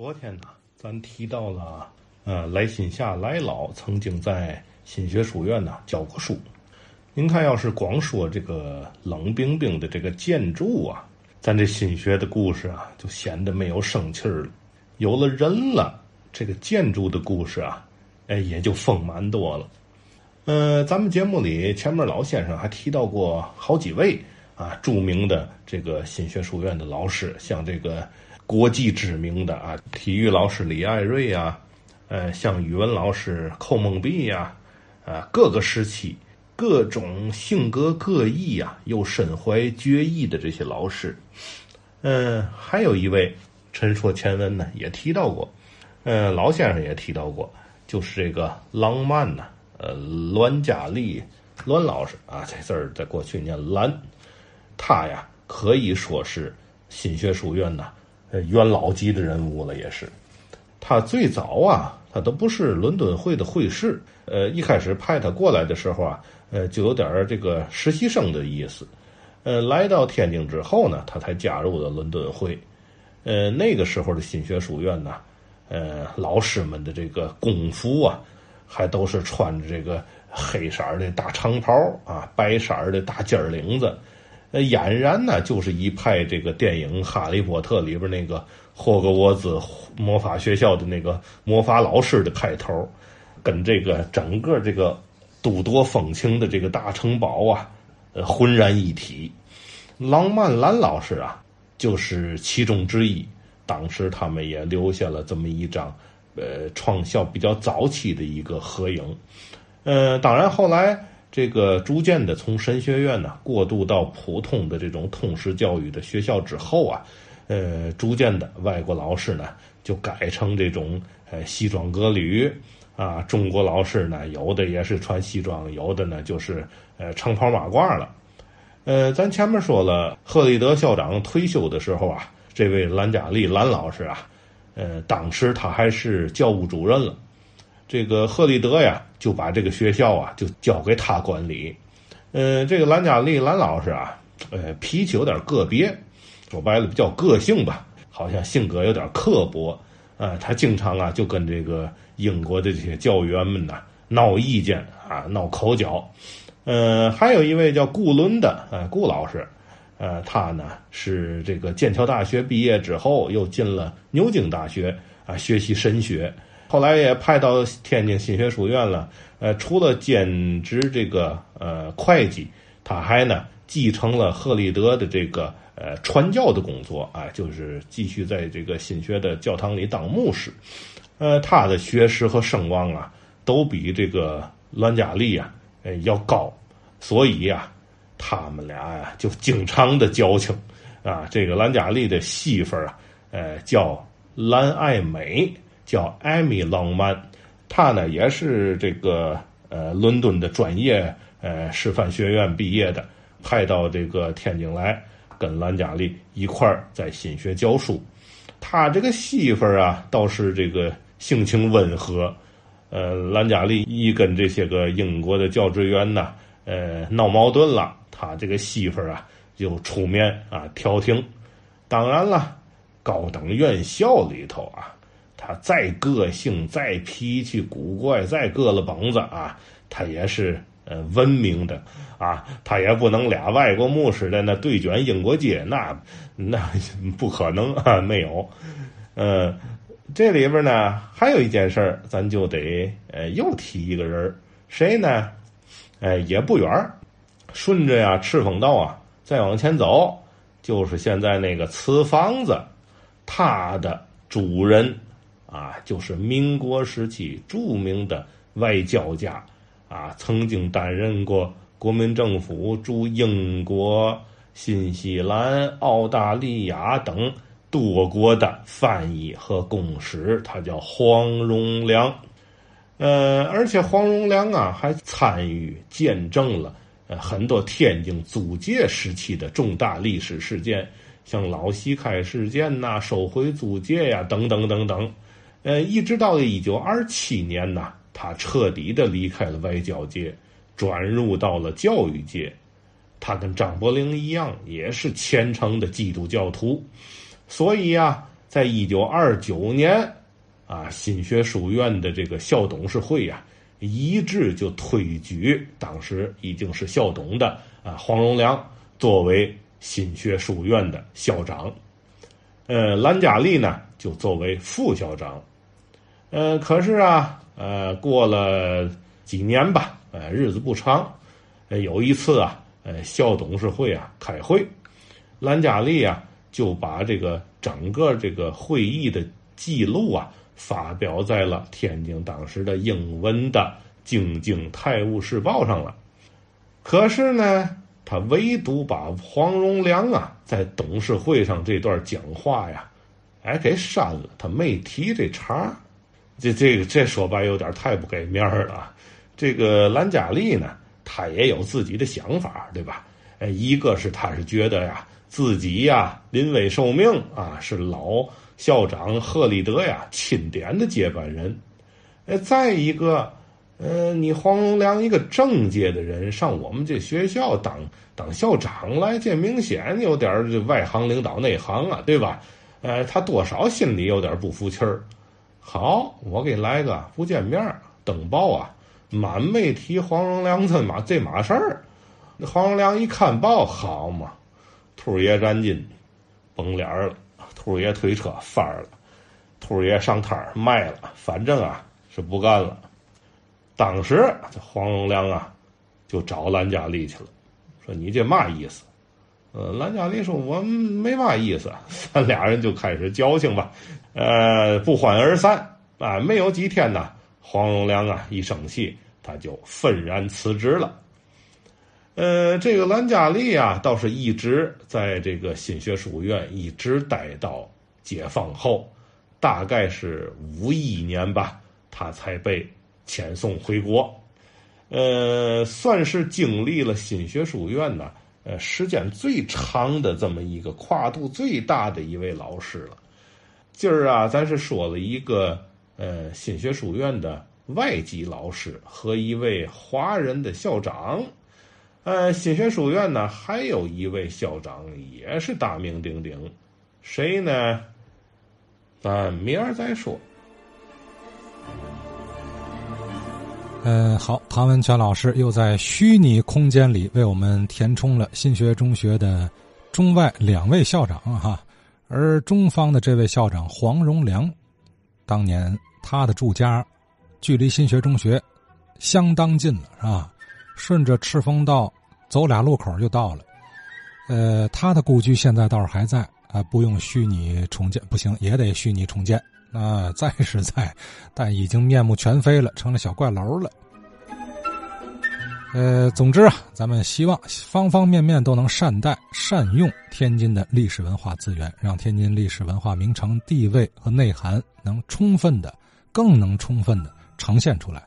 昨天呢，咱提到了，呃，来新夏来老曾经在新学书院呢教过书。您看，要是光说这个冷冰冰的这个建筑啊，咱这新学的故事啊，就显得没有生气儿了。有了人了，这个建筑的故事啊，哎，也就丰满多了。呃，咱们节目里前面老先生还提到过好几位啊著名的这个新学书院的老师，像这个。国际知名的啊，体育老师李爱瑞啊，呃，像语文老师寇梦碧呀，啊，各个时期、各种性格各异呀，又身怀绝艺的这些老师，嗯，还有一位陈说前文呢也提到过，呃，老先生也提到过，就是这个浪漫呢，呃，栾家丽栾老师啊，这字儿在过去念栾，他呀可以说是新学书院呐。呃，元老级的人物了，也是。他最早啊，他都不是伦敦会的会士。呃，一开始派他过来的时候啊，呃，就有点这个实习生的意思。呃，来到天津之后呢，他才加入了伦敦会。呃，那个时候的新学书院呢，呃，老师们的这个工服啊，还都是穿着这个黑色的大长袍啊，白色的大尖领子。呃，俨然呢就是一派这个电影《哈利波特》里边那个霍格沃兹魔法学校的那个魔法老师的派头，跟这个整个这个都铎风情的这个大城堡啊，呃，浑然一体。郎曼兰老师啊，就是其中之一。当时他们也留下了这么一张，呃，创校比较早期的一个合影。呃，当然后来。这个逐渐的从神学院呢过渡到普通的这种通识教育的学校之后啊，呃，逐渐的外国老师呢就改成这种呃西装革履啊，中国老师呢有的也是穿西装，有的呢就是呃长袍马褂了。呃，咱前面说了，赫立德校长退休的时候啊，这位兰加利兰老师啊，呃，当时他还是教务主任了。这个赫立德呀，就把这个学校啊，就交给他管理。嗯，这个兰加利兰老师啊，呃，脾气有点个别，说白了比较个性吧，好像性格有点刻薄啊。他经常啊，就跟这个英国的这些教员们呐闹意见啊，闹口角。嗯，还有一位叫顾伦的啊，顾老师，呃，他呢是这个剑桥大学毕业之后，又进了牛津大学啊，学习神学。后来也派到天津新学书院了，呃，除了兼职这个呃会计，他还呢继承了赫立德的这个呃传教的工作啊，就是继续在这个新学的教堂里当牧师。呃，他的学识和声望啊，都比这个栾家利啊呃要高，所以呀，他们俩呀就经常的交情啊。这个栾家利的媳妇啊，呃，叫栾爱美。叫艾米·浪曼，他呢也是这个呃伦敦的专业呃师范学院毕业的，派到这个天津来跟兰加利一块儿在新学教书。他这个媳妇儿啊倒是这个性情温和，呃兰加利一跟这些个英国的教职员呢呃闹矛盾了，他这个媳妇儿啊就出面啊调停。当然了，高等院校里头啊。他再个性、再脾气古怪、再搁了膀子啊，他也是呃文明的啊，他也不能俩外国牧师在那对卷英国街，那那 不可能啊，没有。呃，这里边呢还有一件事儿，咱就得呃又提一个人谁呢？哎，也不远顺着呀赤峰道啊，再往前走，就是现在那个瓷房子，他的主人。啊，就是民国时期著名的外交家，啊，曾经担任过国民政府驻英国、新西兰、澳大利亚等多国的翻译和公使，他叫黄荣良。呃，而且黄荣良啊，还参与见证了呃很多天津租界时期的重大历史事件，像老西开事件呐、收回租界呀，等等等等。呃，一直到了一九二七年呢，他彻底的离开了外交界，转入到了教育界。他跟张伯苓一样，也是虔诚的基督教徒，所以呀，在一九二九年，啊，新学书院的这个校董事会呀，一致就推举当时已经是校董的啊黄荣良作为新学书院的校长，呃，兰嘉丽呢就作为副校长，呃，可是啊，呃，过了几年吧，呃，日子不长，呃，有一次啊，呃，校董事会啊开会。兰嘉丽啊，就把这个整个这个会议的记录啊，发表在了天津当时的英文的《京津泰晤士报》上了。可是呢，他唯独把黄荣良啊在董事会上这段讲话呀，哎给删了，他没提这茬这这个这说白有点太不给面了。这个兰嘉丽呢，他也有自己的想法，对吧？哎，一个是他是觉得呀。自己呀，临危受命啊，是老校长贺立德呀钦点的接班人。呃，再一个，呃，你黄荣良一个政界的人上我们这学校当当校长来，这明显有点外行领导内行啊，对吧？呃，他多少心里有点不服气儿。好，我给来个不见面登报啊，满没提黄荣良这码这码事儿。黄荣良一看报，好嘛。兔爷燃金，崩脸了；兔爷推车翻了；兔爷上摊卖了。反正啊是不干了。当时这黄荣良啊就找兰佳丽去了，说：“你这嘛意思？”呃，兰佳丽说：“我没嘛意思。”咱俩人就开始矫情吧，呃，不欢而散。啊，没有几天呢，黄荣良啊一生气，他就愤然辞职了。呃，这个兰嘉丽啊，倒是一直在这个新学书院一直待到解放后，大概是五一年吧，他才被遣送回国。呃，算是经历了新学书院呢，呃，时间最长的这么一个跨度最大的一位老师了。今儿啊，咱是说了一个呃新学书院的外籍老师和一位华人的校长。呃，新学书院呢，还有一位校长也是大名鼎鼎，谁呢？咱明儿再说。呃，好，唐文全老师又在虚拟空间里为我们填充了新学中学的中外两位校长哈，而中方的这位校长黄荣良，当年他的住家距离新学中学相当近了，是吧？顺着赤峰道走俩路口就到了，呃，他的故居现在倒是还在啊，不用虚拟重建，不行也得虚拟重建啊，在是在，但已经面目全非了，成了小怪楼了。呃，总之啊，咱们希望方方面面都能善待、善用天津的历史文化资源，让天津历史文化名城地位和内涵能充分的、更能充分的呈现出来。